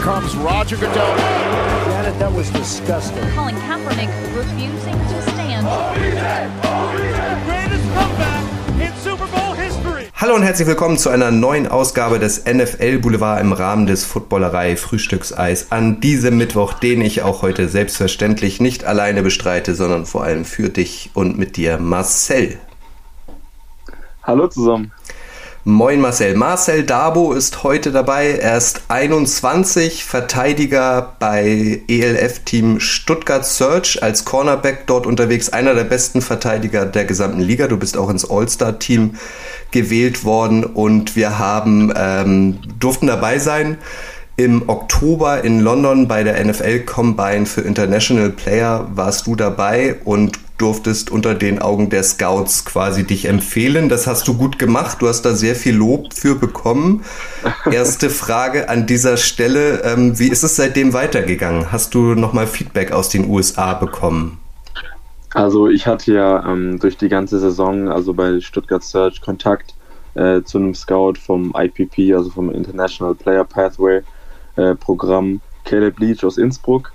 comes Roger Goodell. Janet, that was disgusting. Colin Kaepernick refusing to stand. greatest comeback in Super Bowl history. Hallo und herzlich willkommen zu einer neuen Ausgabe des NFL Boulevard im Rahmen des Footballerei Frühstückseis an diesem Mittwoch, den ich auch heute selbstverständlich nicht alleine bestreite, sondern vor allem für dich und mit dir Marcel. Hallo zusammen. Moin Marcel. Marcel Dabo ist heute dabei. Er ist 21, Verteidiger bei ELF-Team Stuttgart Search, als Cornerback dort unterwegs, einer der besten Verteidiger der gesamten Liga. Du bist auch ins All-Star-Team gewählt worden und wir haben ähm, durften dabei sein im Oktober in London bei der NFL Combine für International Player warst du dabei und durftest unter den Augen der Scouts quasi dich empfehlen. Das hast du gut gemacht. Du hast da sehr viel Lob für bekommen. Erste Frage an dieser Stelle. Ähm, wie ist es seitdem weitergegangen? Hast du nochmal Feedback aus den USA bekommen? Also ich hatte ja ähm, durch die ganze Saison, also bei Stuttgart Search, Kontakt äh, zu einem Scout vom IPP, also vom International Player Pathway äh, Programm, Caleb Leach aus Innsbruck.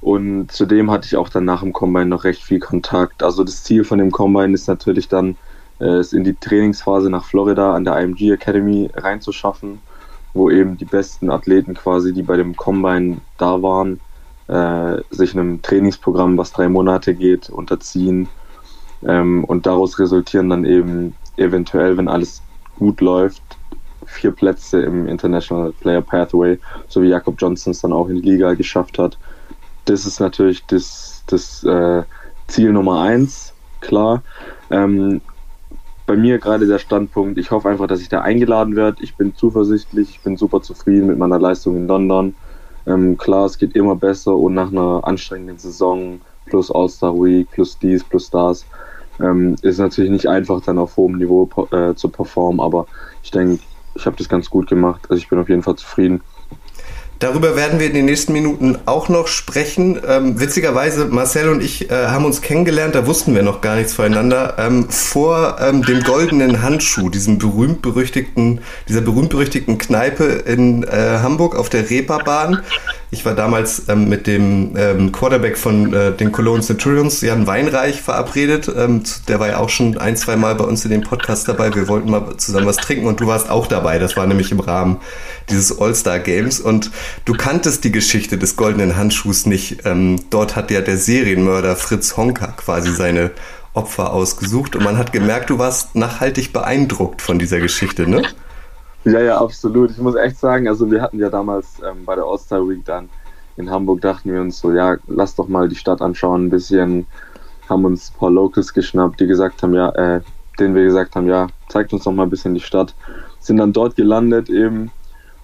Und zudem hatte ich auch dann nach dem Combine noch recht viel Kontakt. Also das Ziel von dem Combine ist natürlich dann, äh, es in die Trainingsphase nach Florida an der IMG Academy reinzuschaffen, wo eben die besten Athleten quasi, die bei dem Combine da waren, äh, sich einem Trainingsprogramm, was drei Monate geht, unterziehen. Ähm, und daraus resultieren dann eben eventuell, wenn alles gut läuft, vier Plätze im International Player Pathway, so wie Jakob Johnson es dann auch in die Liga geschafft hat. Das ist natürlich das, das äh, Ziel Nummer eins, klar. Ähm, bei mir gerade der Standpunkt, ich hoffe einfach, dass ich da eingeladen werde. Ich bin zuversichtlich, ich bin super zufrieden mit meiner Leistung in London. Ähm, klar, es geht immer besser und nach einer anstrengenden Saison plus All-Star Week, plus dies, plus das, ähm, ist natürlich nicht einfach dann auf hohem Niveau äh, zu performen, aber ich denke, ich habe das ganz gut gemacht. Also ich bin auf jeden Fall zufrieden. Darüber werden wir in den nächsten Minuten auch noch sprechen. Ähm, witzigerweise, Marcel und ich äh, haben uns kennengelernt, da wussten wir noch gar nichts voneinander, ähm, vor ähm, dem goldenen Handschuh, diesem berühmt-berüchtigten, dieser berühmt-berüchtigten Kneipe in äh, Hamburg auf der Reeperbahn. Ich war damals ähm, mit dem ähm, Quarterback von äh, den Cologne Centurions, Jan Weinreich, verabredet. Ähm, der war ja auch schon ein, zwei Mal bei uns in dem Podcast dabei. Wir wollten mal zusammen was trinken und du warst auch dabei. Das war nämlich im Rahmen dieses All-Star Games. Und du kanntest die Geschichte des goldenen Handschuhs nicht. Ähm, dort hat ja der Serienmörder Fritz Honka quasi seine Opfer ausgesucht und man hat gemerkt, du warst nachhaltig beeindruckt von dieser Geschichte, ne? Ja, ja, absolut. Ich muss echt sagen, also wir hatten ja damals ähm, bei der All-Star Week dann in Hamburg, dachten wir uns so, ja, lass doch mal die Stadt anschauen, ein bisschen, haben uns ein paar Locals geschnappt, die gesagt haben, ja, äh, denen wir gesagt haben, ja, zeigt uns doch mal ein bisschen die Stadt. Sind dann dort gelandet eben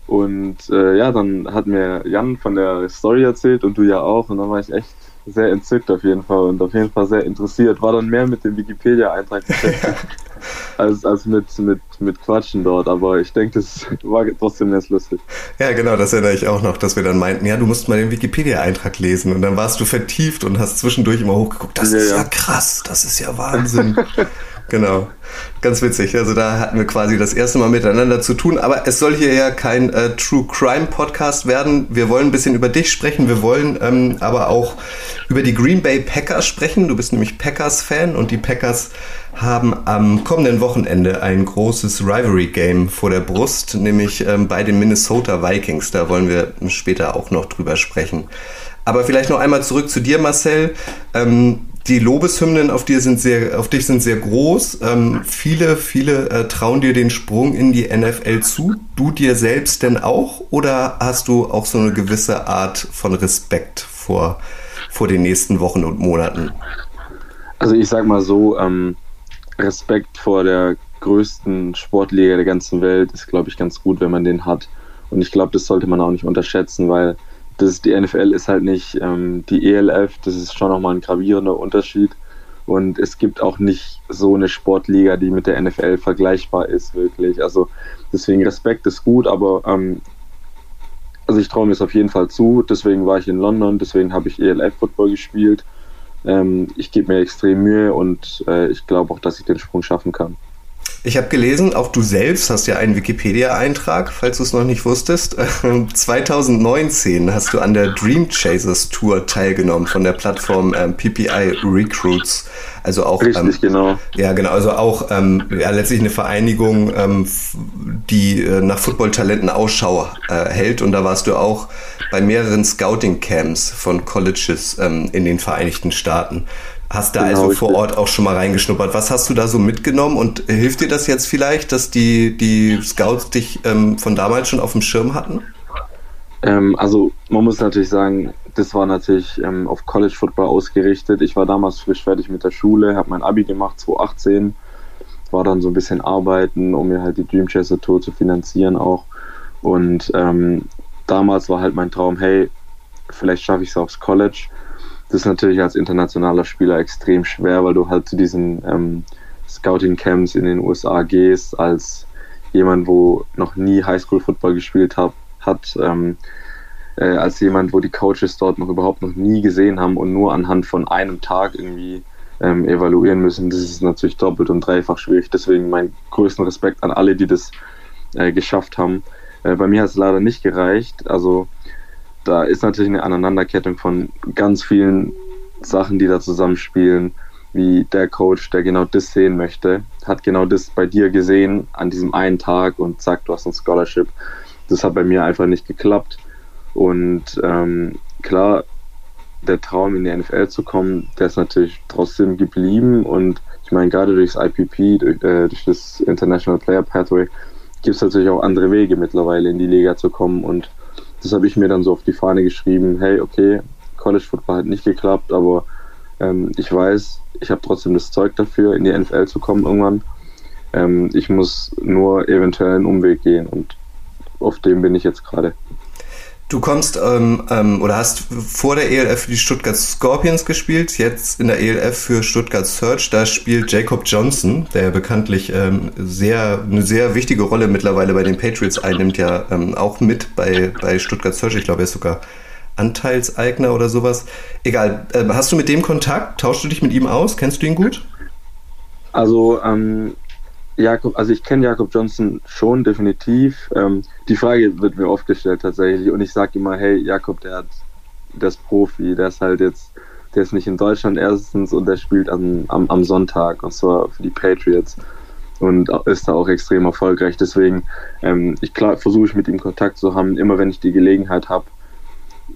und äh, ja, dann hat mir Jan von der Story erzählt und du ja auch und dann war ich echt sehr entzückt auf jeden Fall und auf jeden Fall sehr interessiert. War dann mehr mit dem Wikipedia-Eintrag beschäftigt als, als mit, mit, mit Quatschen dort, aber ich denke, das war trotzdem ganz lustig. Ja, genau, das erinnere ich auch noch, dass wir dann meinten, ja, du musst mal den Wikipedia-Eintrag lesen und dann warst du vertieft und hast zwischendurch immer hochgeguckt. Das Ja, ist ja ja. krass, das ist ja Wahnsinn. Genau, ganz witzig. Also da hatten wir quasi das erste Mal miteinander zu tun. Aber es soll hier ja kein äh, True Crime Podcast werden. Wir wollen ein bisschen über dich sprechen. Wir wollen ähm, aber auch über die Green Bay Packers sprechen. Du bist nämlich Packers-Fan und die Packers haben am kommenden Wochenende ein großes Rivalry-Game vor der Brust, nämlich ähm, bei den Minnesota Vikings. Da wollen wir später auch noch drüber sprechen. Aber vielleicht noch einmal zurück zu dir, Marcel. Ähm, die Lobeshymnen auf, dir sind sehr, auf dich sind sehr groß. Ähm, viele, viele äh, trauen dir den Sprung in die NFL zu. Du dir selbst denn auch? Oder hast du auch so eine gewisse Art von Respekt vor, vor den nächsten Wochen und Monaten? Also ich sag mal so, ähm, Respekt vor der größten Sportliga der ganzen Welt ist, glaube ich, ganz gut, wenn man den hat. Und ich glaube, das sollte man auch nicht unterschätzen, weil das die NFL ist halt nicht ähm, die ELF, das ist schon nochmal ein gravierender Unterschied. Und es gibt auch nicht so eine Sportliga, die mit der NFL vergleichbar ist, wirklich. Also deswegen Respekt ist gut, aber ähm, also ich traue mir es auf jeden Fall zu. Deswegen war ich in London, deswegen habe ich ELF-Football gespielt. Ähm, ich gebe mir extrem Mühe und äh, ich glaube auch, dass ich den Sprung schaffen kann. Ich habe gelesen, auch du selbst hast ja einen Wikipedia-Eintrag, falls du es noch nicht wusstest. 2019 hast du an der Dream Chasers Tour teilgenommen von der Plattform ähm, PPI Recruits. Also auch Richtig, ähm, genau. Ja, genau. Also auch ähm, ja, letztlich eine Vereinigung, ähm, die äh, nach Footballtalenten Ausschau äh, hält. Und da warst du auch bei mehreren Scouting-Camps von Colleges ähm, in den Vereinigten Staaten. Hast da Genau, also vor. Ort auch schon mal reingeschnuppert. Was hast du da so mitgenommen und hilft dir das jetzt vielleicht, dass die, die Scouts dich ähm, von damals schon auf dem Schirm hatten? Ähm, also man muss natürlich sagen, das war natürlich ähm, auf College Football ausgerichtet. Ich war damals frisch fertig mit der Schule, habe mein Abi gemacht 2018, war dann so ein bisschen arbeiten, um mir halt die Dream Chaser Tour zu finanzieren auch. Und ähm, damals war halt mein Traum, hey, vielleicht schaffe ich es aufs College. Das ist natürlich als internationaler Spieler extrem schwer, weil du halt zu diesen ähm, Scouting-Camps in den USA gehst, als jemand, wo noch nie Highschool-Football gespielt hab, hat, ähm, äh, als jemand, wo die Coaches dort noch überhaupt noch nie gesehen haben und nur anhand von einem Tag irgendwie ähm, evaluieren müssen. Das ist natürlich doppelt und dreifach schwierig. Deswegen meinen größten Respekt an alle, die das äh, geschafft haben. Äh, bei mir hat es leider nicht gereicht. Also da ist natürlich eine Aneinanderkettung von ganz vielen Sachen, die da zusammenspielen, wie der Coach, der genau das sehen möchte, hat genau das bei dir gesehen an diesem einen Tag und sagt, du hast ein Scholarship. Das hat bei mir einfach nicht geklappt. Und ähm, klar, der Traum in die NFL zu kommen, der ist natürlich trotzdem geblieben. Und ich meine, gerade durchs IPP, durch, äh, durch das International Player Pathway, gibt es natürlich auch andere Wege mittlerweile in die Liga zu kommen. Und das habe ich mir dann so auf die Fahne geschrieben, hey, okay, College Football hat nicht geklappt, aber ähm, ich weiß, ich habe trotzdem das Zeug dafür, in die NFL zu kommen irgendwann. Ähm, ich muss nur eventuell einen Umweg gehen und auf dem bin ich jetzt gerade. Du kommst ähm, ähm, oder hast vor der ELF für die Stuttgart Scorpions gespielt, jetzt in der ELF für Stuttgart Search. Da spielt Jacob Johnson, der bekanntlich ähm, sehr eine sehr wichtige Rolle mittlerweile bei den Patriots einnimmt, ja ähm, auch mit bei, bei Stuttgart Search. Ich glaube, er ist sogar Anteilseigner oder sowas. Egal. Ähm, hast du mit dem Kontakt? Tauschst du dich mit ihm aus? Kennst du ihn gut? Also ähm, Jakob, also ich kenne Jakob Johnson schon definitiv. Ähm, die Frage wird mir oft gestellt tatsächlich und ich sage immer, hey Jakob, der hat, ist Profi, der ist halt jetzt, der ist nicht in Deutschland erstens und der spielt am, am, am Sonntag und zwar für die Patriots und ist da auch extrem erfolgreich. Deswegen, ähm, ich versuche ich mit ihm Kontakt zu haben. Immer wenn ich die Gelegenheit habe,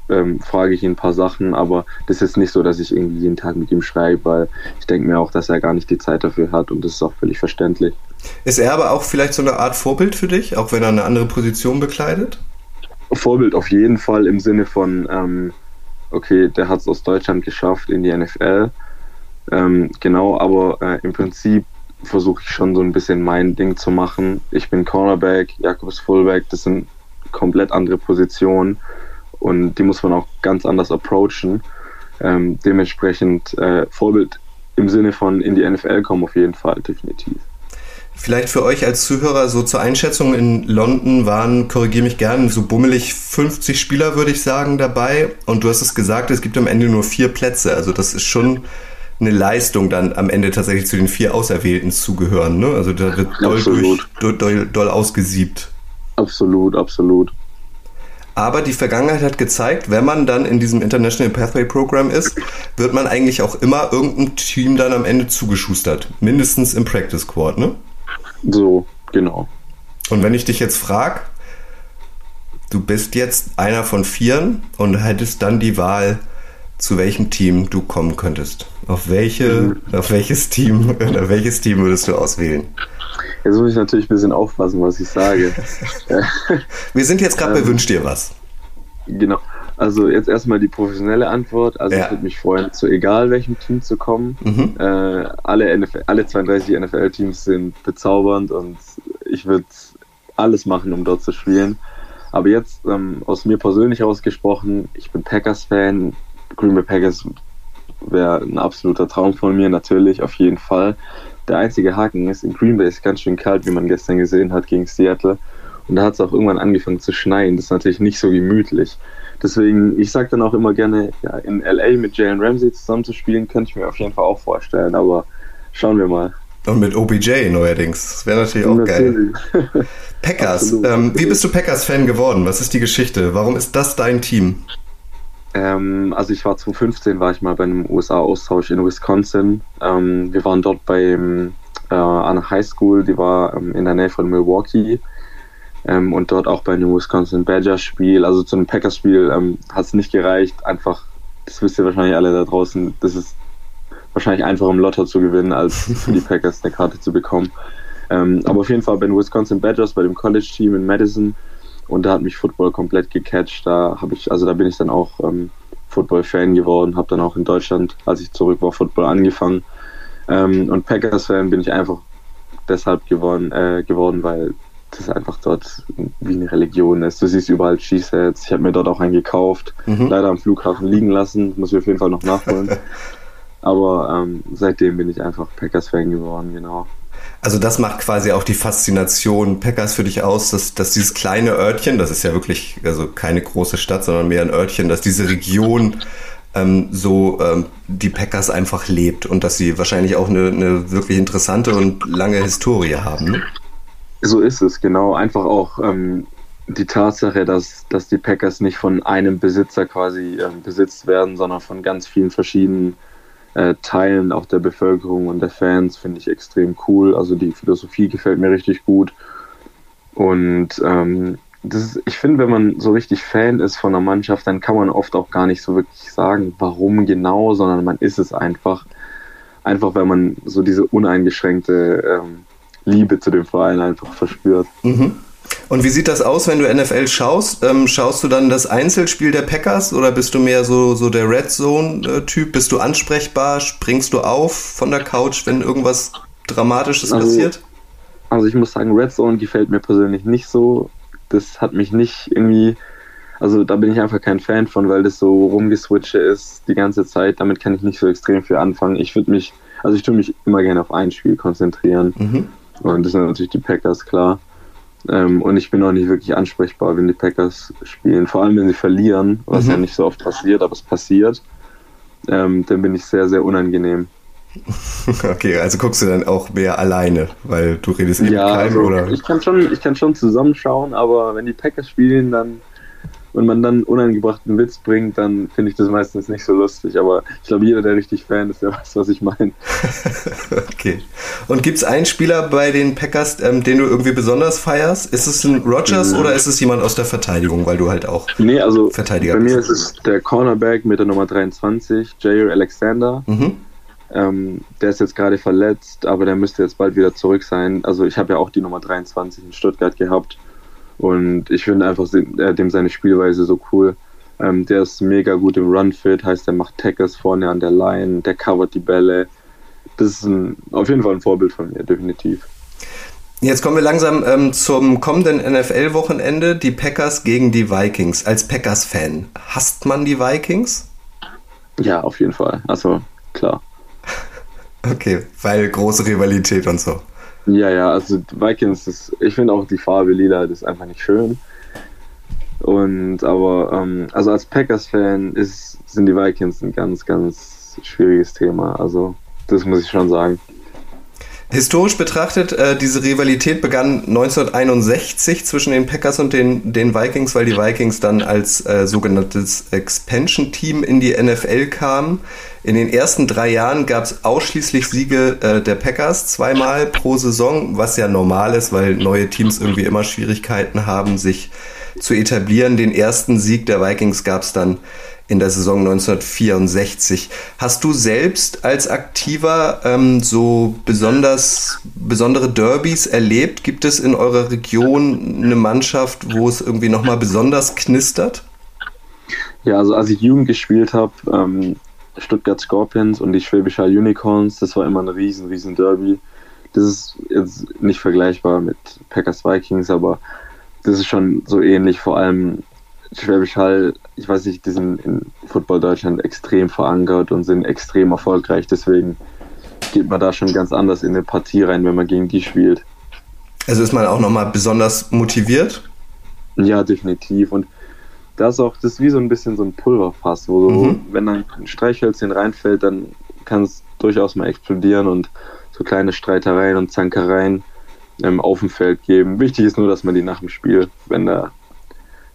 ähm, frage ich ihn ein paar Sachen, aber das ist nicht so, dass ich irgendwie jeden Tag mit ihm schreibe, weil ich denke mir auch, dass er gar nicht die Zeit dafür hat und das ist auch völlig verständlich. Ist er aber auch vielleicht so eine Art Vorbild für dich, auch wenn er eine andere Position bekleidet? Vorbild auf jeden Fall im Sinne von, ähm, okay, der hat es aus Deutschland geschafft in die NFL. Ähm, genau, aber äh, im Prinzip versuche ich schon so ein bisschen mein Ding zu machen. Ich bin Cornerback, Jakob ist Fullback, das sind komplett andere Positionen und die muss man auch ganz anders approachen. Ähm, dementsprechend äh, Vorbild im Sinne von in die NFL kommen auf jeden Fall, definitiv. Vielleicht für euch als Zuhörer so zur Einschätzung in London waren, korrigiere mich gern, so bummelig 50 Spieler würde ich sagen dabei und du hast es gesagt, es gibt am Ende nur vier Plätze, also das ist schon eine Leistung dann am Ende tatsächlich zu den vier Auserwählten zugehören, ne? Also da wird doll, durch, doll, doll, doll ausgesiebt. Absolut, absolut. Aber die Vergangenheit hat gezeigt, wenn man dann in diesem International Pathway Program ist, wird man eigentlich auch immer irgendeinem Team dann am Ende zugeschustert. Mindestens im Practice Squad, ne? So, genau. Und wenn ich dich jetzt frage, du bist jetzt einer von vieren und hättest dann die Wahl, zu welchem Team du kommen könntest. Auf welche, mhm. auf welches Team oder welches Team würdest du auswählen? Jetzt muss ich natürlich ein bisschen aufpassen, was ich sage. Wir sind jetzt gerade bei Wünsch dir was. Genau. Also jetzt erstmal die professionelle Antwort. Also ja. ich würde mich freuen, zu egal welchem Team zu kommen. Mhm. Äh, alle, NFL, alle 32 NFL-Teams sind bezaubernd und ich würde alles machen, um dort zu spielen. Aber jetzt ähm, aus mir persönlich ausgesprochen, ich bin Packers-Fan. Green Bay Packers wäre ein absoluter Traum von mir, natürlich, auf jeden Fall. Der einzige Haken ist, in Green Bay ist ganz schön kalt, wie man gestern gesehen hat gegen Seattle. Und da hat es auch irgendwann angefangen zu schneien. Das ist natürlich nicht so gemütlich. Deswegen, ich sage dann auch immer gerne, ja, in LA mit Jalen Ramsey zusammen zu spielen, könnte ich mir auf jeden Fall auch vorstellen. Aber schauen wir mal. Und mit OBJ neuerdings. Das wäre natürlich auch geil. Packers. Ähm, wie bist du Packers-Fan geworden? Was ist die Geschichte? Warum ist das dein Team? Ähm, also ich war 2015, war ich mal bei einem USA-Austausch in Wisconsin. Ähm, wir waren dort beim, äh, einer Highschool, die war ähm, in der Nähe von Milwaukee. Ähm, und dort auch bei einem Wisconsin Badgers-Spiel. Also zu einem Packers-Spiel ähm, hat es nicht gereicht. Einfach, das wisst ihr wahrscheinlich alle da draußen, das ist wahrscheinlich einfacher im Lotto zu gewinnen, als für die Packers eine Karte zu bekommen. Ähm, aber auf jeden Fall bei den Wisconsin Badgers, bei dem College-Team in Madison. Und da hat mich Football komplett gecatcht. Da habe ich, also da bin ich dann auch ähm, Football-Fan geworden, habe dann auch in Deutschland, als ich zurück war, Football angefangen. Ähm, und Packers-Fan bin ich einfach deshalb geworden, äh, geworden, weil das einfach dort wie eine Religion ist. Du siehst überall Cheeseheads. Ich habe mir dort auch einen gekauft, mhm. leider am Flughafen liegen lassen, muss ich auf jeden Fall noch nachholen. Aber ähm, seitdem bin ich einfach Packers-Fan geworden, genau. Also das macht quasi auch die Faszination Packers für dich aus, dass, dass dieses kleine Örtchen, das ist ja wirklich also keine große Stadt, sondern mehr ein Örtchen, dass diese Region ähm, so ähm, die Packers einfach lebt und dass sie wahrscheinlich auch eine, eine wirklich interessante und lange Historie haben. So ist es, genau. Einfach auch ähm, die Tatsache, dass, dass die Packers nicht von einem Besitzer quasi ähm, besitzt werden, sondern von ganz vielen verschiedenen äh, Teilen auch der Bevölkerung und der Fans finde ich extrem cool. Also die Philosophie gefällt mir richtig gut. Und ähm, ist, ich finde, wenn man so richtig Fan ist von einer Mannschaft, dann kann man oft auch gar nicht so wirklich sagen, warum genau, sondern man ist es einfach. Einfach, weil man so diese uneingeschränkte ähm, Liebe zu dem Verein einfach verspürt. Mhm. Und wie sieht das aus, wenn du NFL schaust? Ähm, schaust du dann das Einzelspiel der Packers oder bist du mehr so, so der Red Zone-Typ? Bist du ansprechbar? Springst du auf von der Couch, wenn irgendwas Dramatisches also, passiert? Also ich muss sagen, Red Zone gefällt mir persönlich nicht so. Das hat mich nicht irgendwie, also da bin ich einfach kein Fan von, weil das so rumgeswitche ist die ganze Zeit. Damit kann ich nicht so extrem viel anfangen. Ich würde mich, also ich tue mich immer gerne auf ein Spiel konzentrieren. Mhm. Und das sind natürlich die Packers, klar. Ähm, und ich bin auch nicht wirklich ansprechbar, wenn die Packers spielen. Vor allem, wenn sie verlieren, was mhm. ja nicht so oft passiert, aber es passiert. Ähm, dann bin ich sehr, sehr unangenehm. Okay, also guckst du dann auch mehr alleine, weil du redest eben ja, keinem, also, oder? Ich kann schon, ich kann schon zusammenschauen, aber wenn die Packers spielen, dann und man dann unangebrachten Witz bringt, dann finde ich das meistens nicht so lustig. Aber ich glaube, jeder, der richtig Fan ist, der weiß, was ich meine. okay. Und gibt es einen Spieler bei den Packers, ähm, den du irgendwie besonders feierst? Ist es ein Rogers mhm. oder ist es jemand aus der Verteidigung, weil du halt auch nee, also Verteidiger bei bist? Bei mir ist es der Cornerback mit der Nummer 23, Jair Alexander. Mhm. Ähm, der ist jetzt gerade verletzt, aber der müsste jetzt bald wieder zurück sein. Also ich habe ja auch die Nummer 23 in Stuttgart gehabt. Und ich finde einfach äh, dem seine Spielweise so cool. Ähm, der ist mega gut im Run-Fit, heißt, er macht Tackles vorne an der Line, der covert die Bälle. Das ist ein, auf jeden Fall ein Vorbild von mir, definitiv. Jetzt kommen wir langsam ähm, zum kommenden NFL-Wochenende, die Packers gegen die Vikings. Als Packers-Fan, hasst man die Vikings? Ja, auf jeden Fall. Also, klar. okay, weil große Rivalität und so. Ja, ja, also Vikings ist, ich finde auch die Farbe lila, das ist einfach nicht schön. Und aber, ähm, also als Packers-Fan sind die Vikings ein ganz, ganz schwieriges Thema. Also, das muss ich schon sagen. Historisch betrachtet, äh, diese Rivalität begann 1961 zwischen den Packers und den, den Vikings, weil die Vikings dann als äh, sogenanntes Expansion-Team in die NFL kamen. In den ersten drei Jahren gab es ausschließlich Siege äh, der Packers, zweimal pro Saison, was ja normal ist, weil neue Teams irgendwie immer Schwierigkeiten haben, sich zu etablieren. Den ersten Sieg der Vikings gab es dann in der Saison 1964. Hast du selbst als Aktiver ähm, so besonders besondere Derbys erlebt? Gibt es in eurer Region eine Mannschaft, wo es irgendwie nochmal besonders knistert? Ja, also als ich Jugend gespielt habe, ähm, Stuttgart Scorpions und die Schwäbisch Hall Unicorns, das war immer ein riesen, riesen Derby. Das ist jetzt nicht vergleichbar mit Packers Vikings, aber das ist schon so ähnlich. Vor allem Schwäbisch Hall, ich weiß nicht, die sind in Football Deutschland extrem verankert und sind extrem erfolgreich. Deswegen geht man da schon ganz anders in eine Partie rein, wenn man gegen die spielt. Also ist man auch nochmal besonders motiviert? Ja, definitiv. Und das ist auch, das ist wie so ein bisschen so ein Pulverfass, wo mhm. wenn dann ein Streichhölzchen reinfällt, dann kann es durchaus mal explodieren und so kleine Streitereien und Zankereien ähm, auf dem Feld geben. Wichtig ist nur, dass man die nach dem Spiel, wenn der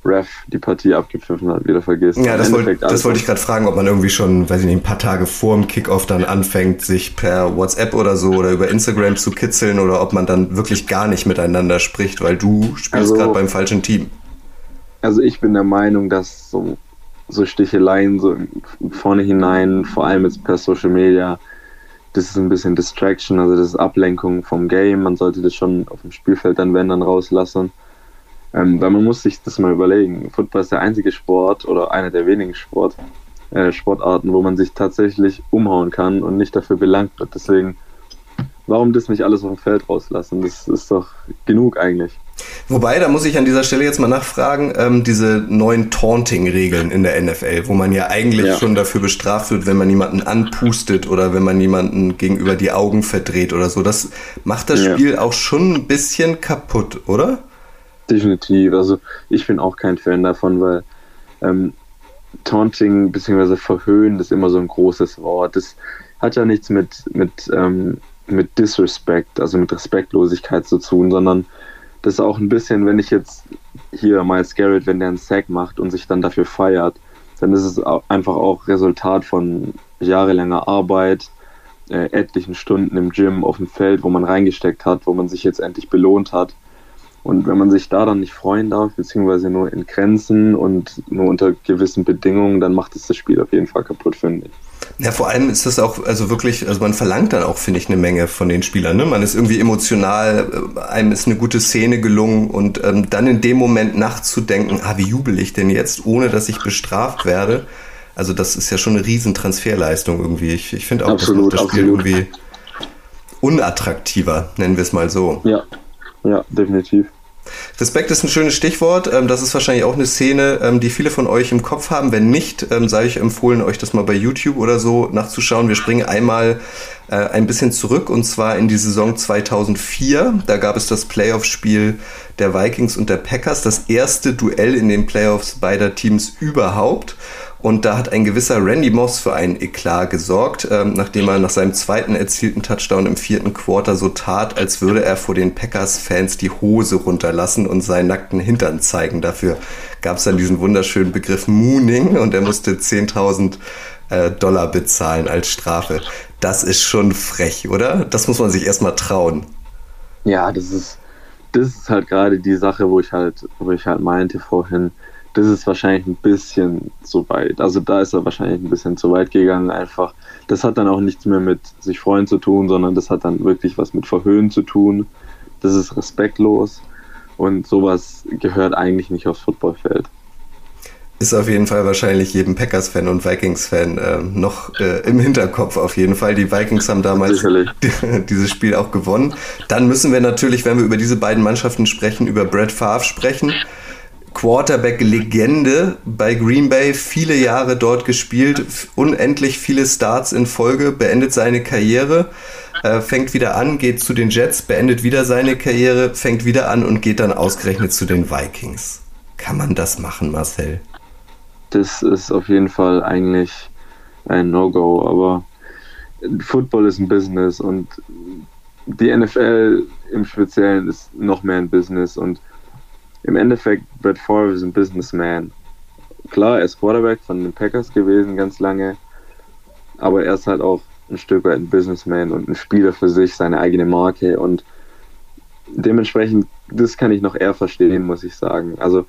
Ref die Partie abgepfiffen hat, wieder vergisst. Ja, das, wollt, das wollte ich gerade fragen, ob man irgendwie schon, weiß ich nicht, ein paar Tage vor dem Kickoff dann anfängt, sich per WhatsApp oder so oder über Instagram zu kitzeln oder ob man dann wirklich gar nicht miteinander spricht, weil du spielst also, gerade beim falschen Team. Also ich bin der Meinung, dass so, so Sticheleien so vorne hinein, vor allem jetzt per Social Media, das ist ein bisschen Distraction, also das ist Ablenkung vom Game. Man sollte das schon auf dem Spielfeld dann, wenn, dann rauslassen. Ähm, weil man muss sich das mal überlegen. Football ist der einzige Sport oder einer der wenigen Sport, äh, Sportarten, wo man sich tatsächlich umhauen kann und nicht dafür belangt wird. Deswegen, warum das nicht alles auf dem Feld rauslassen? Das ist doch genug eigentlich. Wobei, da muss ich an dieser Stelle jetzt mal nachfragen, ähm, diese neuen Taunting-Regeln in der NFL, wo man ja eigentlich ja. schon dafür bestraft wird, wenn man jemanden anpustet oder wenn man jemanden gegenüber die Augen verdreht oder so, das macht das ja. Spiel auch schon ein bisschen kaputt, oder? Definitiv. Also ich bin auch kein Fan davon, weil ähm, Taunting bzw. Verhöhnen ist immer so ein großes Wort. Das hat ja nichts mit, mit, ähm, mit Disrespect, also mit Respektlosigkeit zu tun, sondern das ist auch ein bisschen, wenn ich jetzt hier Miles Garrett, wenn der einen Sack macht und sich dann dafür feiert, dann ist es einfach auch Resultat von jahrelanger Arbeit, äh, etlichen Stunden im Gym, auf dem Feld, wo man reingesteckt hat, wo man sich jetzt endlich belohnt hat. Und wenn man sich da dann nicht freuen darf, beziehungsweise nur in Grenzen und nur unter gewissen Bedingungen, dann macht es das Spiel auf jeden Fall kaputt, finde ich. Ja, vor allem ist das auch, also wirklich, also man verlangt dann auch, finde ich, eine Menge von den Spielern. Ne? Man ist irgendwie emotional, äh, einem ist eine gute Szene gelungen und ähm, dann in dem Moment nachzudenken, ah, wie jubel ich denn jetzt, ohne dass ich bestraft werde. Also das ist ja schon eine riesen Transferleistung irgendwie. Ich, ich finde auch, absolut, das macht das Spiel absolut. irgendwie unattraktiver, nennen wir es mal so. Ja, ja, definitiv. Respekt ist ein schönes Stichwort. Ähm, das ist wahrscheinlich auch eine Szene, ähm, die viele von euch im Kopf haben. Wenn nicht, ähm, sei ich empfohlen, euch das mal bei YouTube oder so nachzuschauen. Wir springen einmal äh, ein bisschen zurück und zwar in die Saison 2004. Da gab es das Playoff-Spiel der Vikings und der Packers, das erste Duell in den Playoffs beider Teams überhaupt. Und da hat ein gewisser Randy Moss für einen Eklat gesorgt, ähm, nachdem er nach seinem zweiten erzielten Touchdown im vierten Quarter so tat, als würde er vor den Packers-Fans die Hose runterlassen und seinen nackten Hintern zeigen. Dafür gab es dann diesen wunderschönen Begriff Mooning und er musste 10.000 äh, Dollar bezahlen als Strafe. Das ist schon frech, oder? Das muss man sich erstmal trauen. Ja, das ist, das ist halt gerade die Sache, wo ich halt, wo ich halt meinte vorhin, das ist wahrscheinlich ein bisschen zu weit. Also da ist er wahrscheinlich ein bisschen zu weit gegangen einfach. Das hat dann auch nichts mehr mit sich freuen zu tun, sondern das hat dann wirklich was mit Verhöhnen zu tun. Das ist respektlos und sowas gehört eigentlich nicht aufs Footballfeld. Ist auf jeden Fall wahrscheinlich jedem Packers-Fan und Vikings-Fan äh, noch äh, im Hinterkopf auf jeden Fall. Die Vikings haben damals dieses Spiel auch gewonnen. Dann müssen wir natürlich, wenn wir über diese beiden Mannschaften sprechen, über Brett Favre sprechen. Quarterback-Legende bei Green Bay, viele Jahre dort gespielt, unendlich viele Starts in Folge, beendet seine Karriere, äh, fängt wieder an, geht zu den Jets, beendet wieder seine Karriere, fängt wieder an und geht dann ausgerechnet zu den Vikings. Kann man das machen, Marcel? Das ist auf jeden Fall eigentlich ein No-Go, aber Football ist ein Business und die NFL im Speziellen ist noch mehr ein Business und im Endeffekt, Brett Favre ist ein Businessman. Klar, er ist Quarterback von den Packers gewesen ganz lange, aber er ist halt auch ein Stück weit ein Businessman und ein Spieler für sich, seine eigene Marke und dementsprechend, das kann ich noch eher verstehen, muss ich sagen. Also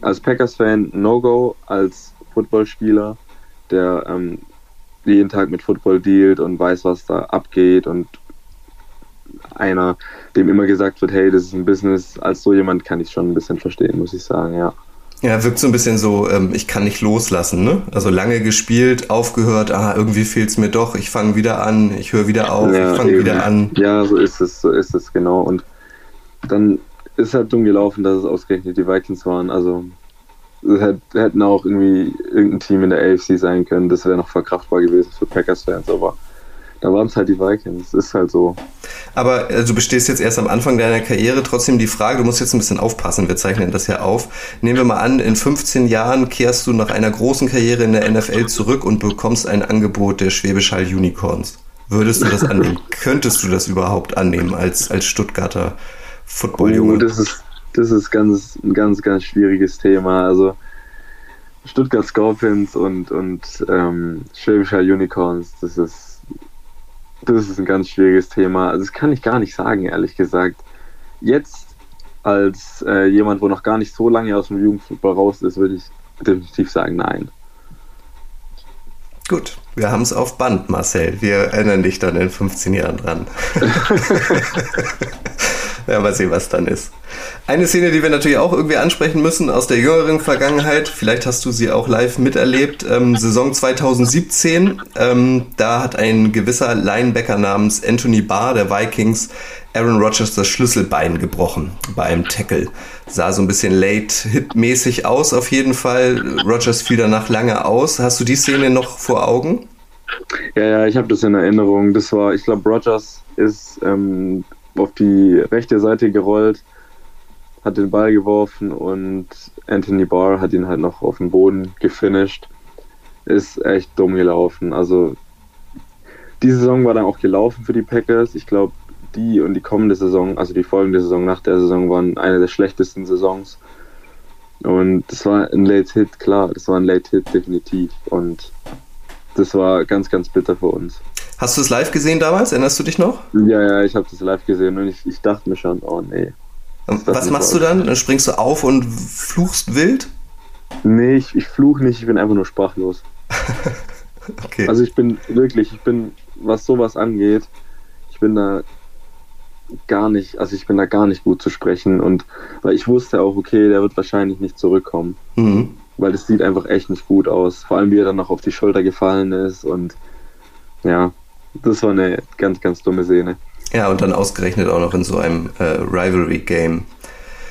als Packers-Fan No-Go, als Footballspieler, der ähm, jeden Tag mit Football dealt und weiß, was da abgeht und einer, dem immer gesagt wird, hey, das ist ein Business, als so jemand kann ich schon ein bisschen verstehen, muss ich sagen, ja. Ja, wirkt so ein bisschen so, ähm, ich kann nicht loslassen, ne? Also lange gespielt, aufgehört, ah, irgendwie fehlt es mir doch, ich fange wieder an, ich höre wieder auf, ja, ich fange wieder an. Ja, so ist es, so ist es, genau. Und dann ist halt dumm gelaufen, dass es ausgerechnet die Vikings waren. Also hätten auch irgendwie irgendein Team in der AFC sein können, das wäre noch verkraftbar gewesen für Packers-Fans, aber da waren es halt die Vikings. Ist halt so. Aber also, du bestehst jetzt erst am Anfang deiner Karriere. Trotzdem die Frage, du musst jetzt ein bisschen aufpassen, wir zeichnen das ja auf. Nehmen wir mal an, in 15 Jahren kehrst du nach einer großen Karriere in der NFL zurück und bekommst ein Angebot der Schwäbisch Hall Unicorns. Würdest du das annehmen? Könntest du das überhaupt annehmen als, als Stuttgarter Footballjunge? Oh, das ist, das ist ganz, ein ganz, ganz schwieriges Thema. Also Stuttgart Scorpions und, und ähm, Schwäbischer Unicorns, das ist, das ist ein ganz schwieriges Thema. Also das kann ich gar nicht sagen, ehrlich gesagt. Jetzt als äh, jemand, wo noch gar nicht so lange aus dem Jugendfußball raus ist, würde ich definitiv sagen, nein. Gut, wir haben es auf Band, Marcel. Wir erinnern dich dann in 15 Jahren dran. ja, mal sehen, was dann ist. Eine Szene, die wir natürlich auch irgendwie ansprechen müssen aus der jüngeren Vergangenheit, vielleicht hast du sie auch live miterlebt, ähm, Saison 2017, ähm, da hat ein gewisser Linebacker namens Anthony Barr der Vikings Aaron Rodgers das Schlüsselbein gebrochen bei einem Tackle. Sah so ein bisschen Late-Hit-mäßig aus auf jeden Fall. Rodgers fiel danach lange aus. Hast du die Szene noch vor Augen? Ja, ja, ich habe das in Erinnerung. Das war, ich glaube, Rodgers ist ähm, auf die rechte Seite gerollt, hat den Ball geworfen und Anthony Barr hat ihn halt noch auf den Boden gefinisht. Ist echt dumm gelaufen. Also die Saison war dann auch gelaufen für die Packers. Ich glaube, die und die kommende Saison, also die folgende Saison nach der Saison, waren eine der schlechtesten Saisons. Und das war ein Late Hit, klar, das war ein Late Hit definitiv. Und das war ganz, ganz bitter für uns. Hast du es live gesehen damals? Erinnerst du dich noch? Ja, ja, ich habe das live gesehen und ich, ich dachte mir schon, oh nee. Was machst du dann? Dann springst du auf und fluchst wild? Nee, ich, ich fluch nicht, ich bin einfach nur sprachlos. okay. Also ich bin wirklich, ich bin, was sowas angeht, ich bin da gar nicht, also ich bin da gar nicht gut zu sprechen und weil ich wusste auch, okay, der wird wahrscheinlich nicht zurückkommen. Mhm. Weil das sieht einfach echt nicht gut aus. Vor allem, wie er dann noch auf die Schulter gefallen ist und ja, das war eine ganz, ganz dumme Szene. Ja, und dann ausgerechnet auch noch in so einem äh, Rivalry-Game.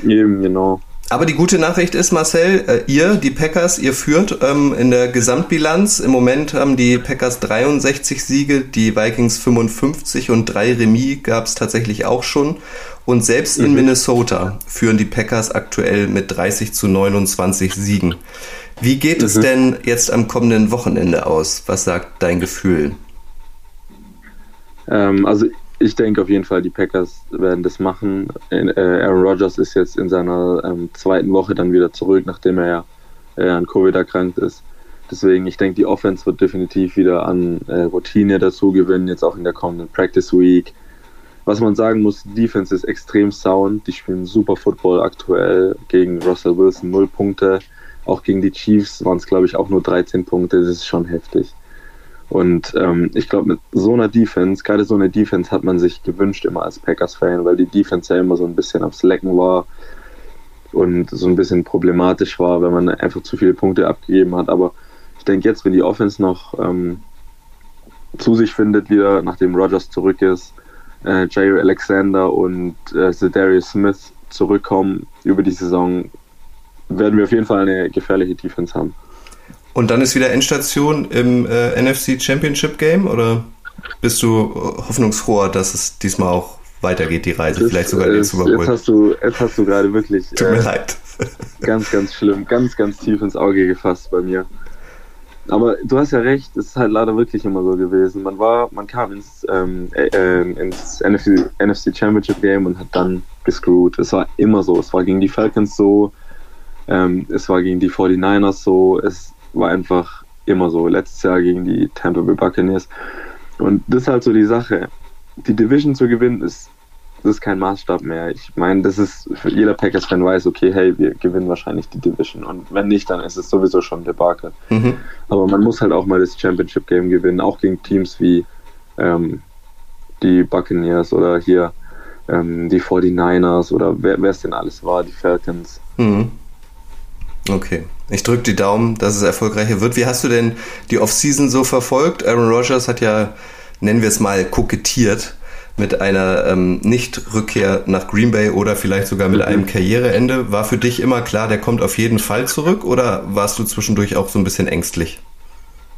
Eben, genau. Aber die gute Nachricht ist, Marcel, äh, ihr, die Packers, ihr führt ähm, in der Gesamtbilanz. Im Moment haben die Packers 63 Siege, die Vikings 55 und drei Remis gab es tatsächlich auch schon. Und selbst in mhm. Minnesota führen die Packers aktuell mit 30 zu 29 Siegen. Wie geht mhm. es denn jetzt am kommenden Wochenende aus? Was sagt dein Gefühl? Ähm, also ich denke auf jeden Fall, die Packers werden das machen. Äh, Aaron Rodgers ist jetzt in seiner ähm, zweiten Woche dann wieder zurück, nachdem er ja äh, an Covid erkrankt ist. Deswegen, ich denke, die Offense wird definitiv wieder an äh, Routine dazu gewinnen, jetzt auch in der kommenden Practice Week. Was man sagen muss, die Defense ist extrem sound. Die spielen super Football aktuell gegen Russell Wilson, null Punkte. Auch gegen die Chiefs waren es, glaube ich, auch nur 13 Punkte. Das ist schon heftig. Und ähm, ich glaube, mit so einer Defense, gerade so eine Defense hat man sich gewünscht immer als Packers-Fan, weil die Defense ja immer so ein bisschen am Slacken war und so ein bisschen problematisch war, wenn man einfach zu viele Punkte abgegeben hat. Aber ich denke jetzt, wenn die Offense noch ähm, zu sich findet, wieder nachdem Rogers zurück ist, äh, Jair Alexander und äh, Darius Smith zurückkommen über die Saison, werden wir auf jeden Fall eine gefährliche Defense haben. Und dann ist wieder Endstation im äh, NFC Championship Game oder bist du hoffnungsfroher, dass es diesmal auch weitergeht, die Reise, das, vielleicht sogar den Super Bowl? Jetzt hast du, jetzt hast du gerade wirklich Tut mir äh, leid. ganz, ganz schlimm, ganz, ganz tief ins Auge gefasst bei mir. Aber du hast ja recht, es ist halt leider wirklich immer so gewesen. Man war, man kam ins, ähm, äh, äh ins NFC, NFC Championship Game und hat dann gescrewt. Es war immer so. Es war gegen die Falcons so, ähm, es war gegen die 49ers so, es war einfach immer so. Letztes Jahr gegen die Tampa Bay Buccaneers. Und das ist halt so die Sache. Die Division zu gewinnen ist, das ist kein Maßstab mehr. Ich meine, das ist für jeder Packers-Fan weiß, okay, hey, wir gewinnen wahrscheinlich die Division. Und wenn nicht, dann ist es sowieso schon Debakel. Mhm. Aber man muss halt auch mal das Championship-Game gewinnen, auch gegen Teams wie ähm, die Buccaneers oder hier ähm, die 49ers oder wer es denn alles war, die Falcons. Mhm. Okay. Ich drücke die Daumen, dass es erfolgreicher wird. Wie hast du denn die Offseason so verfolgt? Aaron Rodgers hat ja, nennen wir es mal, kokettiert mit einer ähm, Nicht-Rückkehr nach Green Bay oder vielleicht sogar mit mhm. einem Karriereende. War für dich immer klar, der kommt auf jeden Fall zurück oder warst du zwischendurch auch so ein bisschen ängstlich?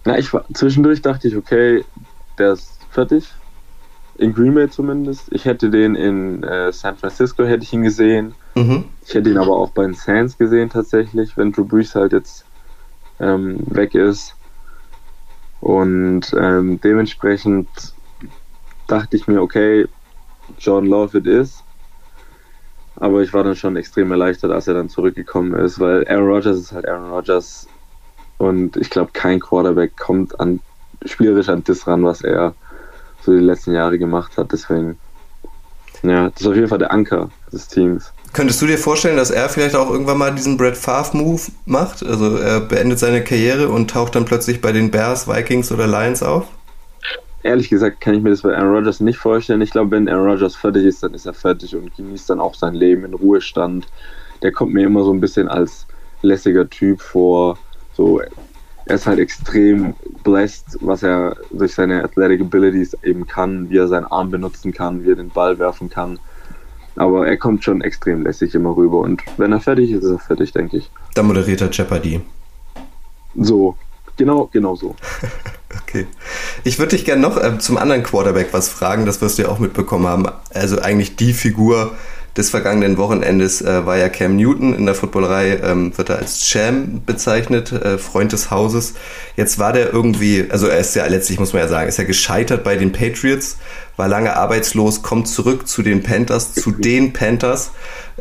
Na, ich war, zwischendurch dachte ich, okay, der ist fertig. In Green Bay zumindest. Ich hätte den in äh, San Francisco hätte ich ihn gesehen. Mhm. Ich hätte ihn aber auch bei den Saints gesehen tatsächlich, wenn Drew Brees halt jetzt ähm, weg ist. Und ähm, dementsprechend dachte ich mir, okay, Jordan Love it is. Aber ich war dann schon extrem erleichtert, als er dann zurückgekommen ist, weil Aaron Rodgers ist halt Aaron Rodgers. Und ich glaube, kein Quarterback kommt an, spielerisch an das ran, was er so die letzten Jahre gemacht hat. Deswegen, ja, das ist auf jeden Fall der Anker des Teams. Könntest du dir vorstellen, dass er vielleicht auch irgendwann mal diesen Brett Favre-Move macht? Also er beendet seine Karriere und taucht dann plötzlich bei den Bears, Vikings oder Lions auf? Ehrlich gesagt kann ich mir das bei Aaron Rodgers nicht vorstellen. Ich glaube, wenn Aaron Rodgers fertig ist, dann ist er fertig und genießt dann auch sein Leben in Ruhestand. Der kommt mir immer so ein bisschen als lässiger Typ vor. So, er ist halt extrem blessed, was er durch seine Athletic Abilities eben kann, wie er seinen Arm benutzen kann, wie er den Ball werfen kann. Aber er kommt schon extrem lässig immer rüber und wenn er fertig ist, ist er fertig, denke ich. Dann moderiert er Jeopardy. So, genau, genau so. okay. Ich würde dich gerne noch äh, zum anderen Quarterback was fragen, das wirst du ja auch mitbekommen haben. Also eigentlich die Figur, des vergangenen Wochenendes äh, war ja Cam Newton in der Footballerei, ähm, wird er als Cham bezeichnet, äh, Freund des Hauses. Jetzt war der irgendwie, also er ist ja letztlich, muss man ja sagen, ist ja gescheitert bei den Patriots, war lange arbeitslos, kommt zurück zu den Panthers, zu den Panthers.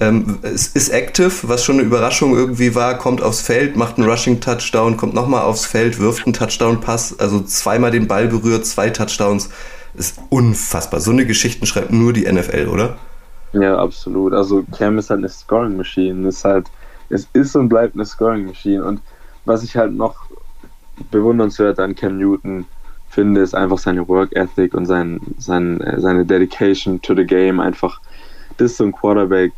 Ähm, es ist active, was schon eine Überraschung irgendwie war, kommt aufs Feld, macht einen Rushing-Touchdown, kommt nochmal aufs Feld, wirft einen Touchdown-Pass, also zweimal den Ball berührt, zwei Touchdowns. Ist unfassbar. So eine Geschichten schreibt nur die NFL, oder? Ja, absolut. Also Cam ist halt eine Scoring Machine. Ist halt, es ist und bleibt eine Scoring Machine. Und was ich halt noch bewundernswert an Cam Newton finde, ist einfach seine Work Ethic und sein, sein, seine Dedication to the Game. Einfach, das ist so ein Quarterback,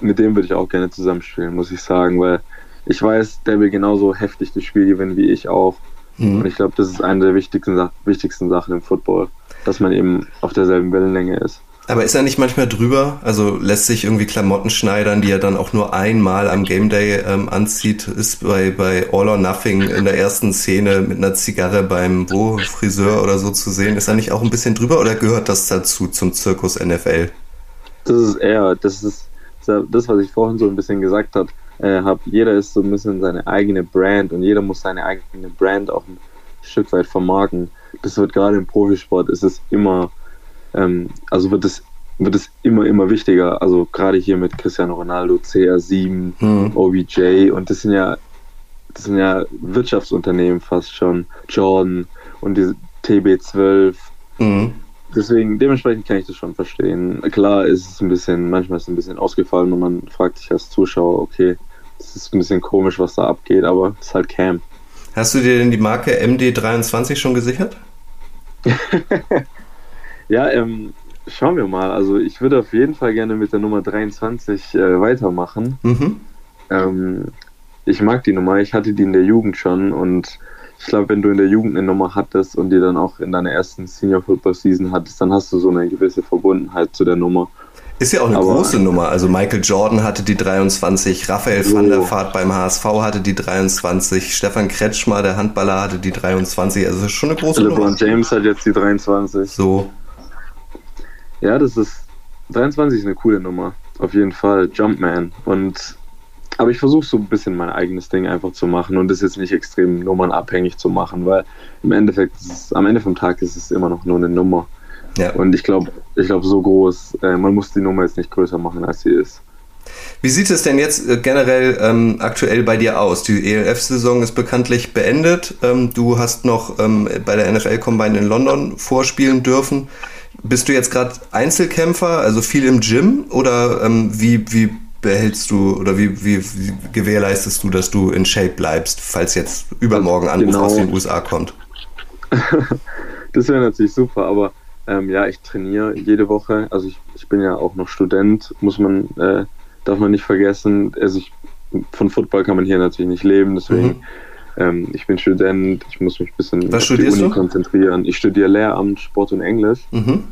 mit dem würde ich auch gerne zusammenspielen, muss ich sagen, weil ich weiß, der will genauso heftig das Spiel gewinnen wie ich auch. Mhm. Und ich glaube, das ist eine der wichtigsten, wichtigsten Sachen im Football, dass man eben auf derselben Wellenlänge ist. Aber ist er nicht manchmal drüber? Also lässt sich irgendwie Klamotten schneidern, die er dann auch nur einmal am Game Day ähm, anzieht? Ist bei, bei All or Nothing in der ersten Szene mit einer Zigarre beim wo Friseur oder so zu sehen? Ist er nicht auch ein bisschen drüber oder gehört das dazu zum Zirkus NFL? Das ist eher, das ist das, was ich vorhin so ein bisschen gesagt habe. Äh, hab, jeder ist so ein bisschen seine eigene Brand und jeder muss seine eigene Brand auch ein Stück weit vermarkten. Das wird gerade im Profisport ist es immer ähm, also wird es wird es immer, immer wichtiger. Also gerade hier mit Cristiano Ronaldo, CR7, mhm. OBJ und das sind ja, das sind ja Wirtschaftsunternehmen fast schon, Jordan und die TB12. Mhm. Deswegen, dementsprechend kann ich das schon verstehen. Klar ist es ein bisschen, manchmal ist es ein bisschen ausgefallen und man fragt sich als Zuschauer, okay, das ist ein bisschen komisch, was da abgeht, aber es ist halt Cam. Hast du dir denn die Marke MD23 schon gesichert? Ja, ähm, schauen wir mal. Also ich würde auf jeden Fall gerne mit der Nummer 23 äh, weitermachen. Mhm. Ähm, ich mag die Nummer, ich hatte die in der Jugend schon und ich glaube, wenn du in der Jugend eine Nummer hattest und die dann auch in deiner ersten Senior Football Season hattest, dann hast du so eine gewisse Verbundenheit zu der Nummer. Ist ja auch eine Aber, große Nummer. Also Michael Jordan hatte die 23, Raphael so. van der Vaart beim HSV hatte die 23, Stefan Kretschmer, der Handballer, hatte die 23. Also das ist schon eine große LeBron Nummer. LeBron James hat jetzt die 23. So. Ja, das ist 23 ist eine coole Nummer. Auf jeden Fall. Jumpman. Und aber ich versuche so ein bisschen mein eigenes Ding einfach zu machen und das jetzt nicht extrem nummernabhängig zu machen, weil im Endeffekt, es, am Ende vom Tag ist es immer noch nur eine Nummer. Ja. Und ich glaube, ich glaube so groß, äh, man muss die Nummer jetzt nicht größer machen, als sie ist. Wie sieht es denn jetzt äh, generell ähm, aktuell bei dir aus? Die ELF-Saison ist bekanntlich beendet. Ähm, du hast noch ähm, bei der NFL Combine in London vorspielen dürfen. Bist du jetzt gerade Einzelkämpfer, also viel im Gym oder ähm, wie, wie behältst du oder wie, wie, wie, gewährleistest du, dass du in Shape bleibst, falls jetzt übermorgen Anruf genau. aus den USA kommt? das wäre natürlich super, aber ähm, ja, ich trainiere jede Woche. Also ich, ich bin ja auch noch Student, muss man, äh, darf man nicht vergessen. Also ich, von Football kann man hier natürlich nicht leben, deswegen mhm. Ähm, ich bin Student, ich muss mich ein bisschen Was auf die Uni du? konzentrieren. Ich studiere Lehramt, Sport und Englisch. Mhm.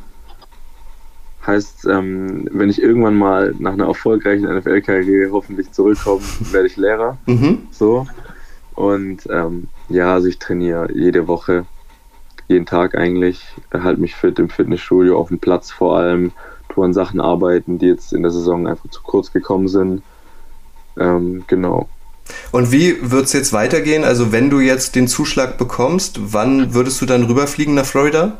Heißt, ähm, wenn ich irgendwann mal nach einer erfolgreichen NFL-Karriere hoffentlich zurückkomme, werde ich Lehrer. Mhm. So. Und ähm, ja, also ich trainiere jede Woche, jeden Tag eigentlich, halte mich fit im Fitnessstudio, auf dem Platz vor allem, tue an Sachen arbeiten, die jetzt in der Saison einfach zu kurz gekommen sind. Ähm, genau. Und wie wird es jetzt weitergehen? Also wenn du jetzt den Zuschlag bekommst, wann würdest du dann rüberfliegen nach Florida?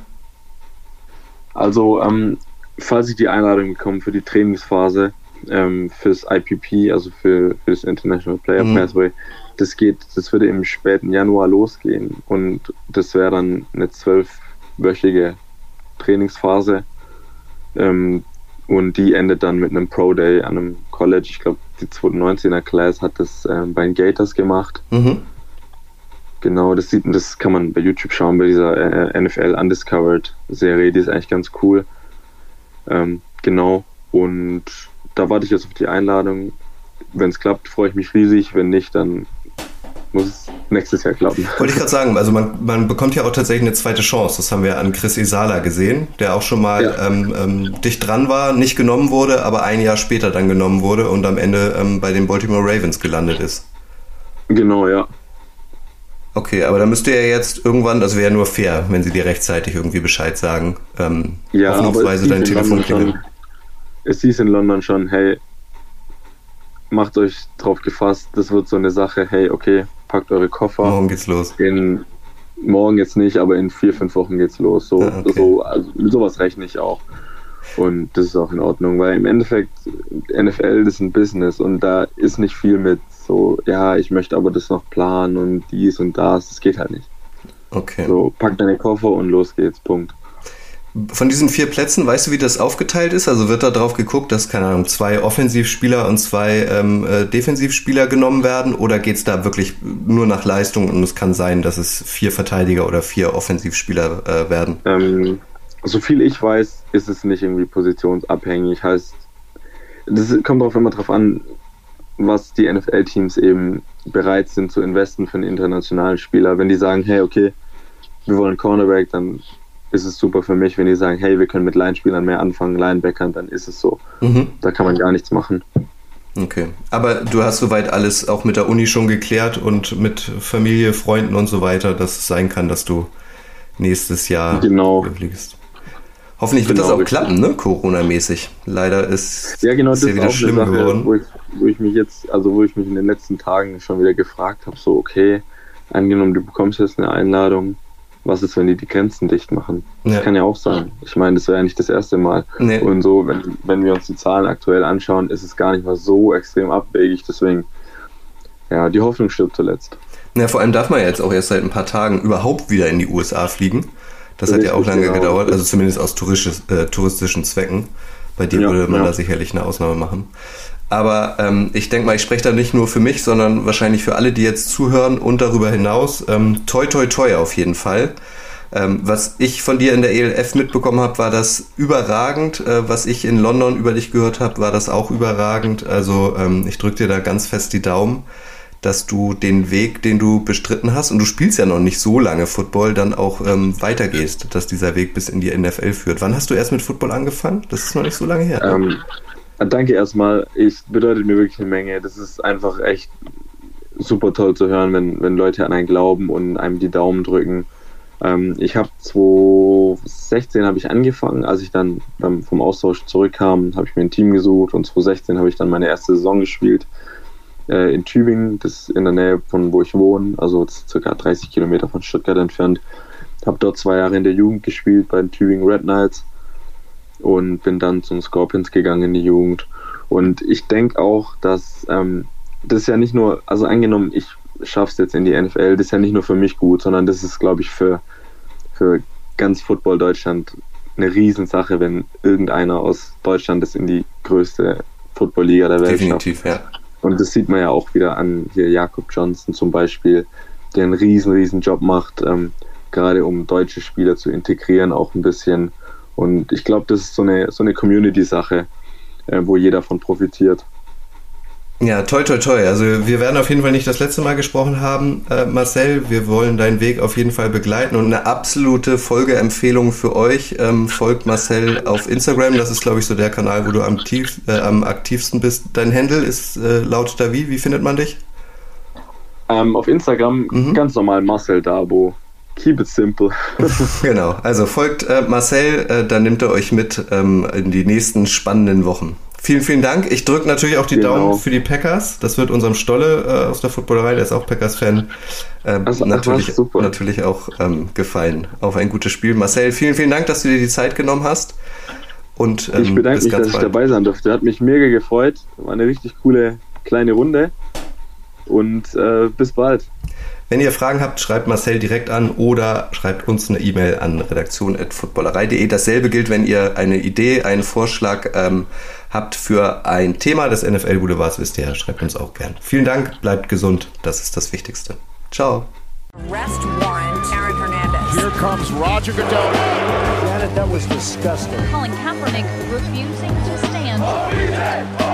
Also, ähm, falls ich die Einladung bekomme für die Trainingsphase, ähm, fürs IPP, also für, für das International Player Mhm. Pathway, das geht, das würde im späten Januar losgehen und das wäre dann eine zwölfwöchige Trainingsphase ähm, und die endet dann mit einem Pro Day an einem College. Ich glaube, die 2019er Class hat das ähm, bei den Gators gemacht. Mhm. Genau, das sieht das kann man bei YouTube schauen, bei dieser äh, NFL Undiscovered Serie, die ist eigentlich ganz cool. Ähm, genau, und da warte ich jetzt auf die Einladung. Wenn es klappt, freue ich mich riesig. Wenn nicht, dann muss es nächstes Jahr klappen. Wollte ich gerade sagen, also man, man bekommt ja auch tatsächlich eine zweite Chance. Das haben wir an Chris Isala gesehen, der auch schon mal Ja. ähm, ähm, dicht dran war, nicht genommen wurde, aber ein Jahr später dann genommen wurde und am Ende ähm, bei den Baltimore Ravens gelandet ist. Genau, ja. Okay, aber dann müsste ja jetzt irgendwann, das wäre ja nur fair, wenn sie dir rechtzeitig irgendwie Bescheid sagen, ähm, Ja, hoffnungsweise dein Telefon klingelt. es hieß in London schon, hey, macht euch drauf gefasst, das wird so eine Sache, hey, okay, packt eure Koffer. Morgen geht's los. In, morgen jetzt nicht, aber in vier, fünf Wochen geht's los. So, Ah, okay. so also, sowas rechne ich auch. Und das ist auch in Ordnung, weil im Endeffekt NFL das ist ein Business und da ist nicht viel mit so, ja, ich möchte aber das noch planen und dies und das. Das geht halt nicht. Okay. So, pack deine Koffer und los geht's. Punkt. Von diesen vier Plätzen, weißt du, wie das aufgeteilt ist? Also wird da drauf geguckt, dass, keine Ahnung, zwei Offensivspieler und zwei ähm, äh, Defensivspieler genommen werden? Oder geht's da wirklich nur nach Leistung und es kann sein, dass es vier Verteidiger oder vier Offensivspieler äh, werden? Ähm, so ich weiß, ist es nicht irgendwie positionsabhängig. Heißt, das kommt auch immer drauf an, was die NFL-Teams eben bereit sind zu investen für einen internationalen Spieler. Wenn die sagen, hey, okay, wir wollen Cornerback, dann ist es super für mich. Wenn die sagen, hey, wir können mit Line-Spielern mehr anfangen, Linebackern, dann ist es so. Mhm. Da kann man gar nichts machen. Okay. Aber du hast soweit alles auch mit der Uni schon geklärt und mit Familie, Freunden und so weiter, dass es sein kann, dass du nächstes Jahr Genau. fliegst. Hoffentlich wird Genau, das auch richtig. klappen, ne? Corona-mäßig. Leider ist Ja, genau, ist das ja wieder schlimm Sache, geworden. wo ich, wo ich mich jetzt, also wo ich mich in den letzten Tagen schon wieder gefragt habe, so, okay, angenommen, du bekommst jetzt eine Einladung, was ist, wenn die die Grenzen dicht machen? Das Ja. kann ja auch sein. Ich meine, das wäre ja nicht das erste Mal. Nee. Und so, wenn, wenn wir uns die Zahlen aktuell anschauen, ist es gar nicht mal so extrem abwegig, deswegen, ja, die Hoffnung stirbt zuletzt. Ja, vor allem darf man ja jetzt auch erst seit ein paar Tagen überhaupt wieder in die USA fliegen. Das hat ja auch Richtig, lange genau. gedauert, also zumindest aus touristisch, äh, touristischen Zwecken. Bei dir Ja, würde man ja. da sicherlich eine Ausnahme machen. Aber ähm, ich denke mal, ich spreche da nicht nur für mich, sondern wahrscheinlich für alle, die jetzt zuhören und darüber hinaus. Ähm, toi, toi, toi auf jeden Fall. Ähm, was ich von dir in der ELF mitbekommen habe, war das überragend. Äh, was ich in London über dich gehört habe, war das auch überragend. Also ähm, ich drücke dir da ganz fest die Daumen, dass du den Weg, den du bestritten hast, und du spielst ja noch nicht so lange Football, dann auch ähm, weitergehst, dass dieser Weg bis in die NFL führt. Wann hast du erst mit Football angefangen? Das ist noch nicht so lange her. ne? Ähm, danke erstmal. Ich bedeutet mir wirklich eine Menge. Das ist einfach echt super toll zu hören, wenn, wenn Leute an einen glauben und einem die Daumen drücken. Ähm, ich habe 2016 habe ich angefangen, als ich dann beim, vom Austausch zurückkam, habe ich mir ein Team gesucht und 2016 habe ich dann meine erste Saison gespielt äh, in Tübingen, das ist in der Nähe von wo ich wohne, also circa 30 Kilometer von Stuttgart entfernt. Habe dort zwei Jahre in der Jugend gespielt bei den Tübingen Red Knights und bin dann zum Scorpions gegangen in die Jugend. Und ich denke auch, dass ähm, das ist ja nicht nur, also angenommen, ich schaffe es jetzt in die NFL, das ist ja nicht nur für mich gut, sondern das ist, glaube ich, für, für ganz Football Deutschland eine Riesensache, wenn irgendeiner aus Deutschland das in die größte Football-Liga der Welt schafft. Definitiv, ja. Und das sieht man ja auch wieder an hier Jakob Johnson zum Beispiel, der einen riesen, riesen Job macht, ähm, gerade um deutsche Spieler zu integrieren, auch ein bisschen. Und ich glaube, das ist so eine, so eine Community-Sache, äh, wo jeder von profitiert. Ja, toi, toi, toi. Also wir werden auf jeden Fall nicht das letzte Mal gesprochen haben, äh, Marcel. Wir wollen deinen Weg auf jeden Fall begleiten und eine absolute Folgeempfehlung für euch. Ähm, folgt Marcel auf Instagram. Das ist, glaube ich, so der Kanal, wo du am, tief, äh, am aktivsten bist. Dein Handle ist äh, lautet da wie? Wie findet man dich? Ähm, auf Instagram Mhm. ganz normal Marcel Dabo. Keep it simple. Genau. Also folgt äh, Marcel, äh, dann nimmt er euch mit ähm, in die nächsten spannenden Wochen. Vielen, vielen Dank. Ich drücke natürlich auch die Genau. Daumen für die Packers. Das wird unserem Stolle äh, aus der Footballerei, der ist auch Packers-Fan, ähm, Also, natürlich, natürlich auch ähm, gefallen. Auf ein gutes Spiel. Marcel, vielen, vielen Dank, dass du dir die Zeit genommen hast. und ähm, ich bedanke mich, dass ich dabei sein durfte. Hat mich mega gefreut. War eine richtig coole kleine Runde. Und äh, bis bald. Wenn ihr Fragen habt, schreibt Marcel direkt an oder schreibt uns eine E-Mail an redaktion.footballerei.de. Dasselbe gilt, wenn ihr eine Idee, einen Vorschlag ähm, habt für ein Thema des NFL Boulevards, wisst ihr, schreibt uns auch gern. Vielen Dank, bleibt gesund, das ist das Wichtigste. Ciao. Arrest warrant, Aaron Hernandez. Here comes Roger Goodell. Janet, that was disgusting. Colin Kaepernick refusing to stand. Greatest